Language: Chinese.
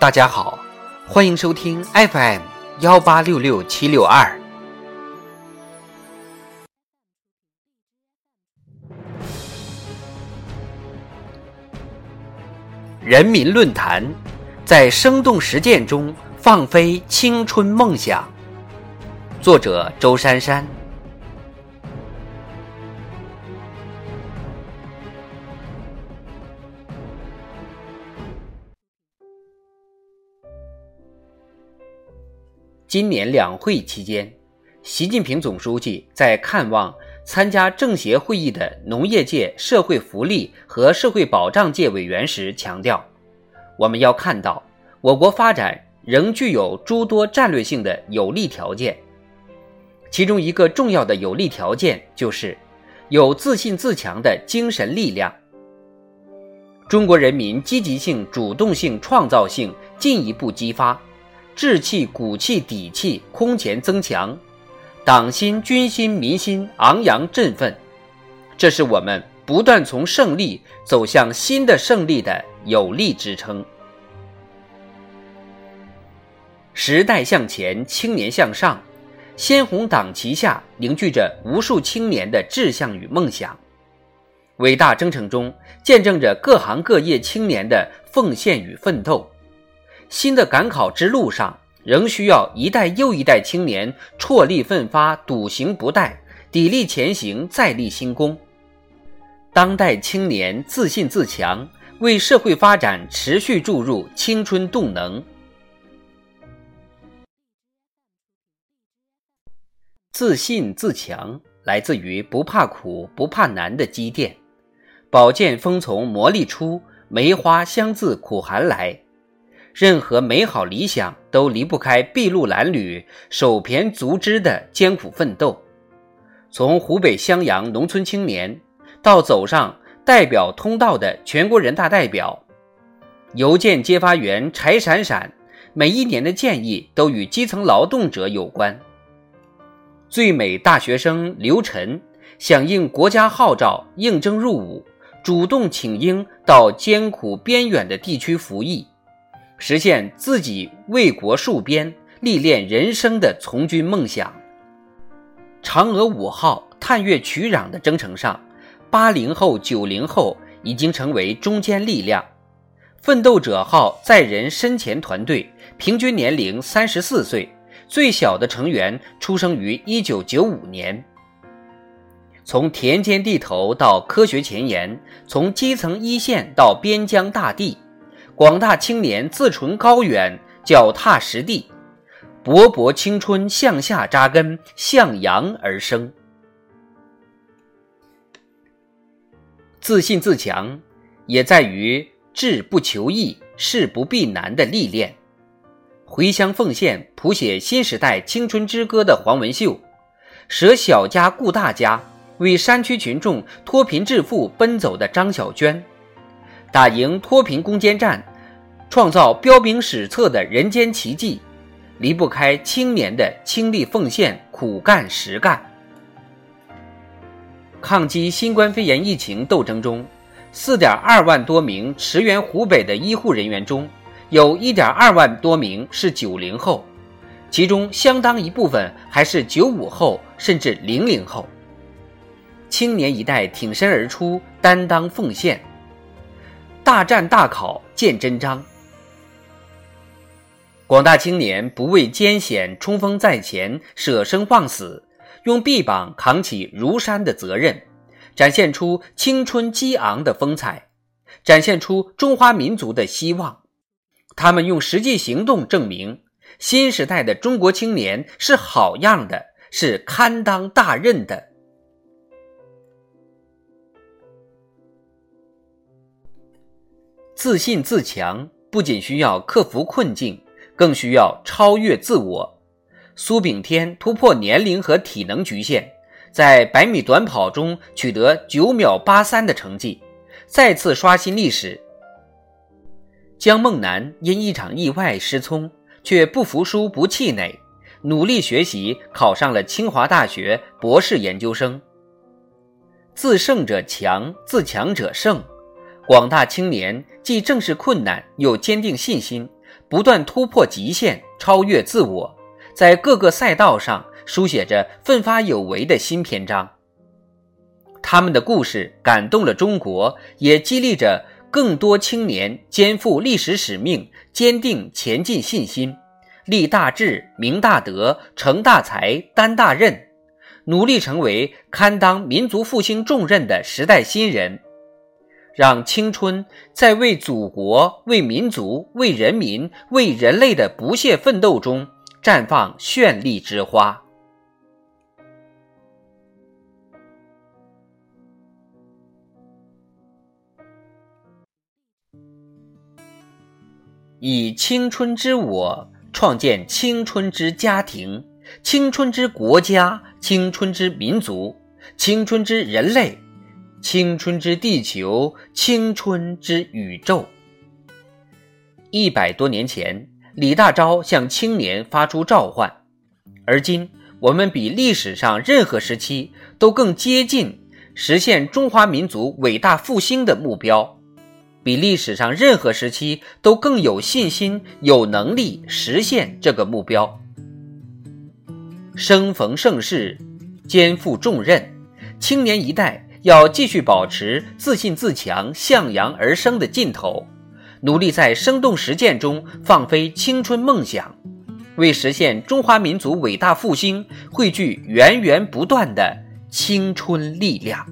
大家好，欢迎收听 FM 幺八六六七六二。人民论坛，在生动实践中放飞青春梦想。作者：周珊珊。今年两会期间，习近平总书记在看望参加政协会议的农业界、社会福利和社会保障界委员时强调，我们要看到我国发展仍具有诸多战略性的有利条件，其中一个重要的有利条件就是有自信自强的精神力量。中国人民积极性、主动性、创造性进一步激发。志气、骨气、底气空前增强，党心、军心、民心昂扬振奋，这是我们不断从胜利走向新的胜利的有力支撑。时代向前，青年向上，鲜红党旗下凝聚着无数青年的志向与梦想，伟大征程中见证着各行各业青年的奉献与奋斗。新的赶考之路上，仍需要一代又一代青年踔厉奋发、笃行不怠、砥砺前行、再立新功。当代青年自信自强，为社会发展持续注入青春动能。自信自强来自于不怕苦、不怕难的积淀。宝剑锋从磨砺出，梅花香自苦寒来。任何美好理想都离不开筚路蓝缕、手胼足肢的艰苦奋斗。从湖北襄阳农村青年，到走上代表通道的全国人大代表，邮件接发员柴闪闪，每一年的建议都与基层劳动者有关。最美大学生刘晨，响应国家号召应征入伍，主动请缨到艰苦边远的地区服役。实现自己为国戍边、历练人生的从军梦想。嫦娥五号探月取壤的征程上，八零后、九零后已经成为中坚力量。奋斗者号载人深潜团队平均年龄三十四岁，最小的成员出生于一九九五年。从田间地头到科学前沿，从基层一线到边疆大地。广大青年自存高远，脚踏实地，勃勃青春向下扎根，向阳而生。自信自强，也在于志不求易，事不避难的历练。回乡奉献、谱写新时代青春之歌的黄文秀，舍小家顾大家，为山区群众脱贫致富奔走的张小娟，打赢脱贫攻坚战。创造彪炳史册的人间奇迹，离不开青年的倾力奉献、苦干实干。抗击新冠肺炎疫情斗争中，四点二万多名驰援湖北的医护人员中，有一点二万多名是九零后，其中相当一部分还是九五后甚至零零后。青年一代挺身而出，担当奉献，大战大考见真章。广大青年不畏艰险，冲锋在前，舍生忘死，用臂膀扛起如山的责任，展现出青春激昂的风采，展现出中华民族的希望。他们用实际行动证明，新时代的中国青年是好样的，是堪当大任的。自信自强不仅需要克服困境。更需要超越自我。苏炳添突破年龄和体能局限，在百米短跑中取得九秒八三的成绩，再次刷新历史。江梦楠因一场意外失聪，却不服输、不气馁，努力学习，考上了清华大学博士研究生。自胜者强，自强者胜。广大青年既正视困难，又坚定信心。不断突破极限，超越自我，在各个赛道上书写着奋发有为的新篇章。他们的故事感动了中国，也激励着更多青年肩负历史使命，坚定前进信心，立大志、明大德、成大才、担大任，努力成为堪当民族复兴重任的时代新人。让青春在为祖国、为民族、为人民、为人类的不懈奋斗中绽放绚丽之花。以青春之我创建青春之家庭、青春之国家、青春之民族、青春之人类。青春之地球，青春之宇宙。一百多年前，李大钊向青年发出召唤，而今我们比历史上任何时期都更接近实现中华民族伟大复兴的目标，比历史上任何时期都更有信心、有能力实现这个目标。生逢盛世，肩负重任，青年一代。要继续保持自信自强、向阳而生的劲头，努力在生动实践中放飞青春梦想，为实现中华民族伟大复兴汇聚源源不断的青春力量。